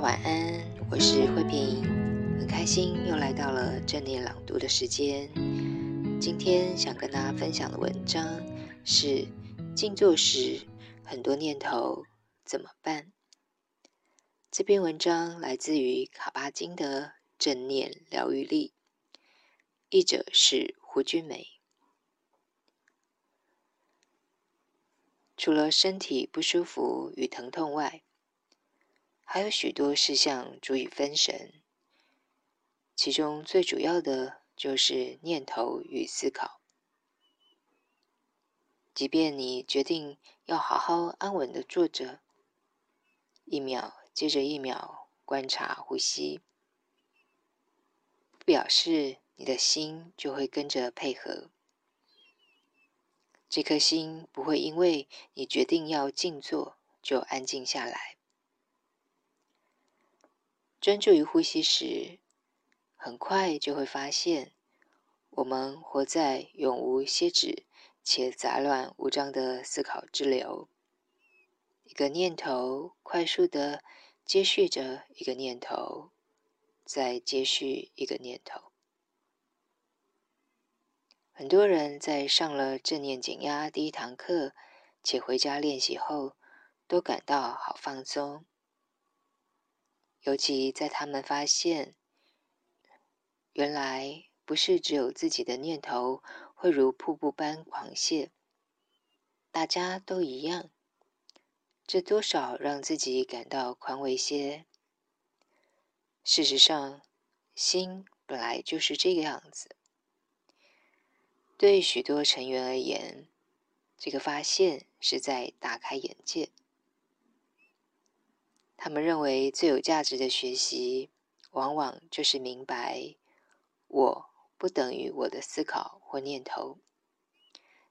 晚安，我是慧萍，很开心又来到了正念朗读的时间。今天想跟大家分享的文章是静坐时很多念头怎么办？这篇文章来自于卡巴金的《正念疗愈力》，译者是胡君梅。除了身体不舒服与疼痛外，还有许多事项足以分神，其中最主要的就是念头与思考。即便你决定要好好安稳的坐着，一秒接着一秒观察呼吸，不表示你的心就会跟着配合。这颗心不会因为你决定要静坐就安静下来。专注于呼吸时，很快就会发现，我们活在永无歇止且杂乱无章的思考之流。一个念头快速的接续着一个念头，再接续一个念头。很多人在上了正念减压第一堂课，且回家练习后，都感到好放松。尤其在他们发现，原来不是只有自己的念头会如瀑布般狂泻，大家都一样，这多少让自己感到宽慰些。事实上，心本来就是这个样子。对许多成员而言，这个发现是在大开眼界。他们认为最有价值的学习，往往就是明白，我不等于我的思考或念头。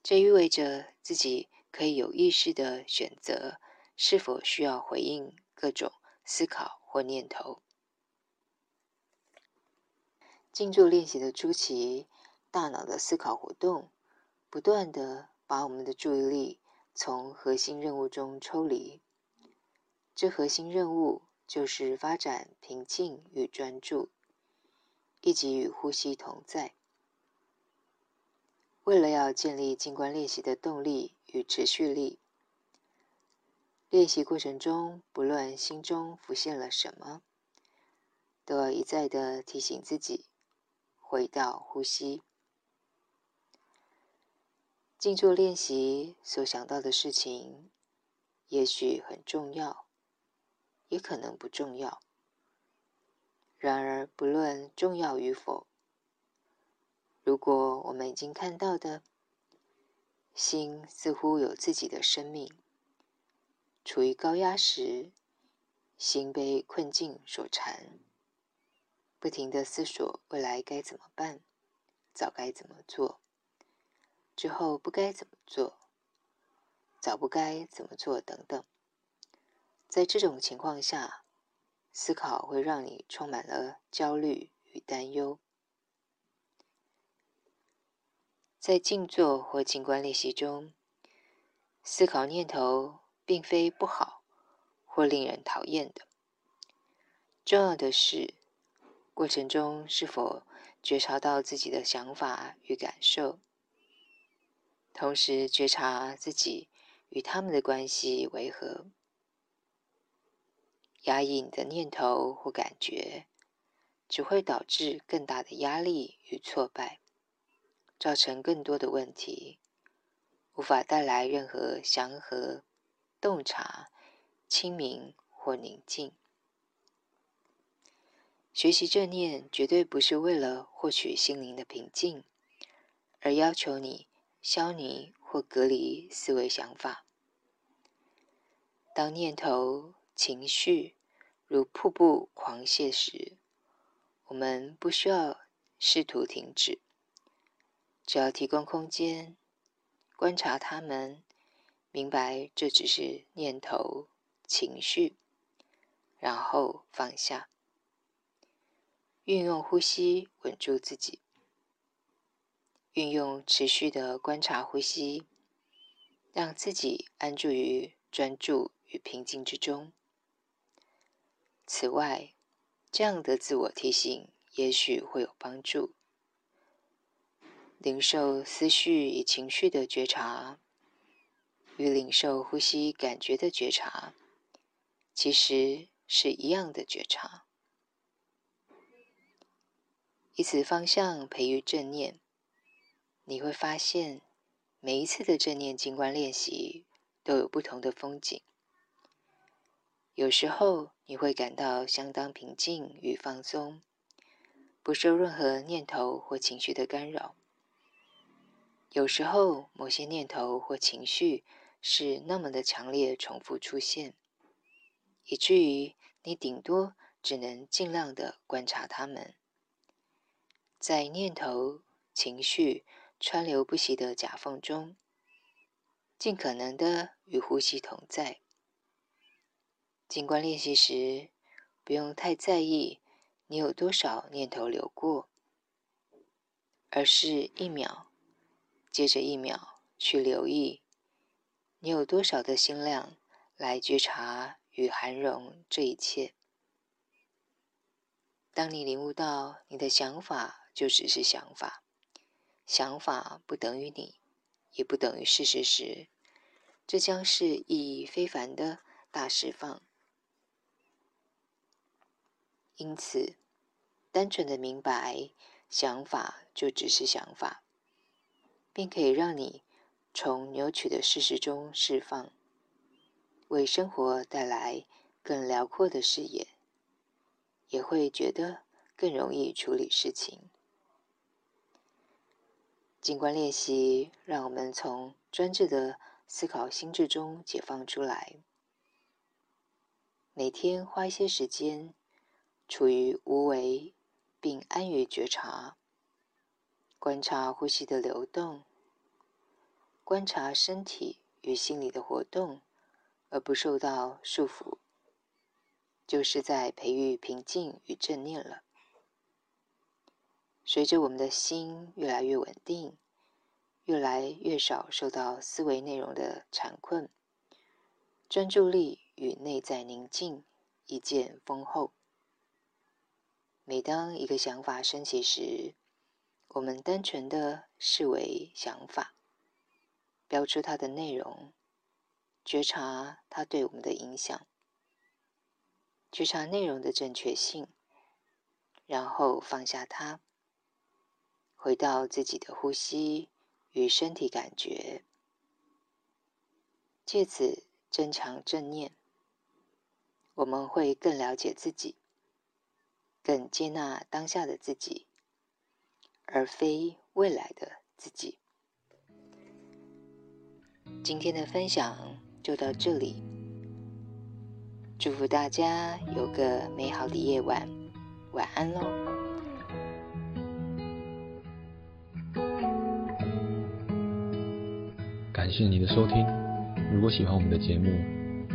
这意味着自己可以有意识地选择是否需要回应各种思考或念头。静坐练习的初期，大脑的思考活动不断地把我们的注意力从核心任务中抽离。这核心任务就是发展平静与专注，以及与呼吸同在。为了要建立静观练习的动力与持续力，练习过程中不论心中浮现了什么，都要一再的提醒自己回到呼吸。静坐练习所想到的事情，也许很重要。也可能不重要。然而，不论重要与否，如果我们已经看到的，心似乎有自己的生命，处于高压时，心被困境所缠，不停地思索未来该怎么办，早该怎么做，之后不该怎么做，早不该怎么做等等。在这种情况下，思考会让你充满了焦虑与担忧。在静坐或静观练习中，思考念头并非不好或令人讨厌的。重要的是，过程中是否觉察到自己的想法与感受，同时觉察自己与他们的关系为何。压抑你的念头或感觉，只会导致更大的压力与挫败，造成更多的问题，无法带来任何祥和、洞察、清明或宁静。学习正念绝对不是为了获取心灵的平静，而要求你消弭或隔离思维想法。当念头、情绪如瀑布狂泻时，我们不需要试图停止，只要提供空间，观察他们，明白这只是念头、情绪，然后放下。运用呼吸稳住自己，运用持续的观察呼吸，让自己安住于专注与平静之中。此外，这样的自我提醒也许会有帮助。领受思绪与情绪的觉察，与领受呼吸感觉的觉察，其实是一样的觉察。以此方向培育正念，你会发现，每一次的正念静观练习都有不同的风景。有时候你会感到相当平静与放松，不受任何念头或情绪的干扰。有时候某些念头或情绪是那么的强烈，重复出现，以至于你顶多只能尽量的观察它们。在念头、情绪川流不息的夹缝中，尽可能的与呼吸同在。静观练习时，不用太在意你有多少念头流过，而是一秒接着一秒去留意你有多少的心量来觉察与涵容这一切。当你领悟到你的想法就只是想法，想法不等于你，也不等于事实时，这将是意义非凡的大释放。因此，单纯的明白想法就只是想法，并可以让你从扭曲的事实中释放，为生活带来更辽阔的视野，也会觉得更容易处理事情。静观练习让我们从专制的思考心智中解放出来，每天花一些时间。处于无为，并安于觉察，观察呼吸的流动，观察身体与心理的活动，而不受到束缚，就是在培育平静与正念了。随着我们的心越来越稳定，越来越少受到思维内容的缠困，专注力与内在宁静一见丰厚。每当一个想法升起时，我们单纯的视为想法，标出它的内容，觉察它对我们的影响，觉察内容的正确性，然后放下它，回到自己的呼吸与身体感觉，借此增强正念，我们会更了解自己。更接纳当下的自己，而非未来的自己。今天的分享就到这里，祝福大家有个美好的夜晚，晚安喽！感谢你的收听，如果喜欢我们的节目，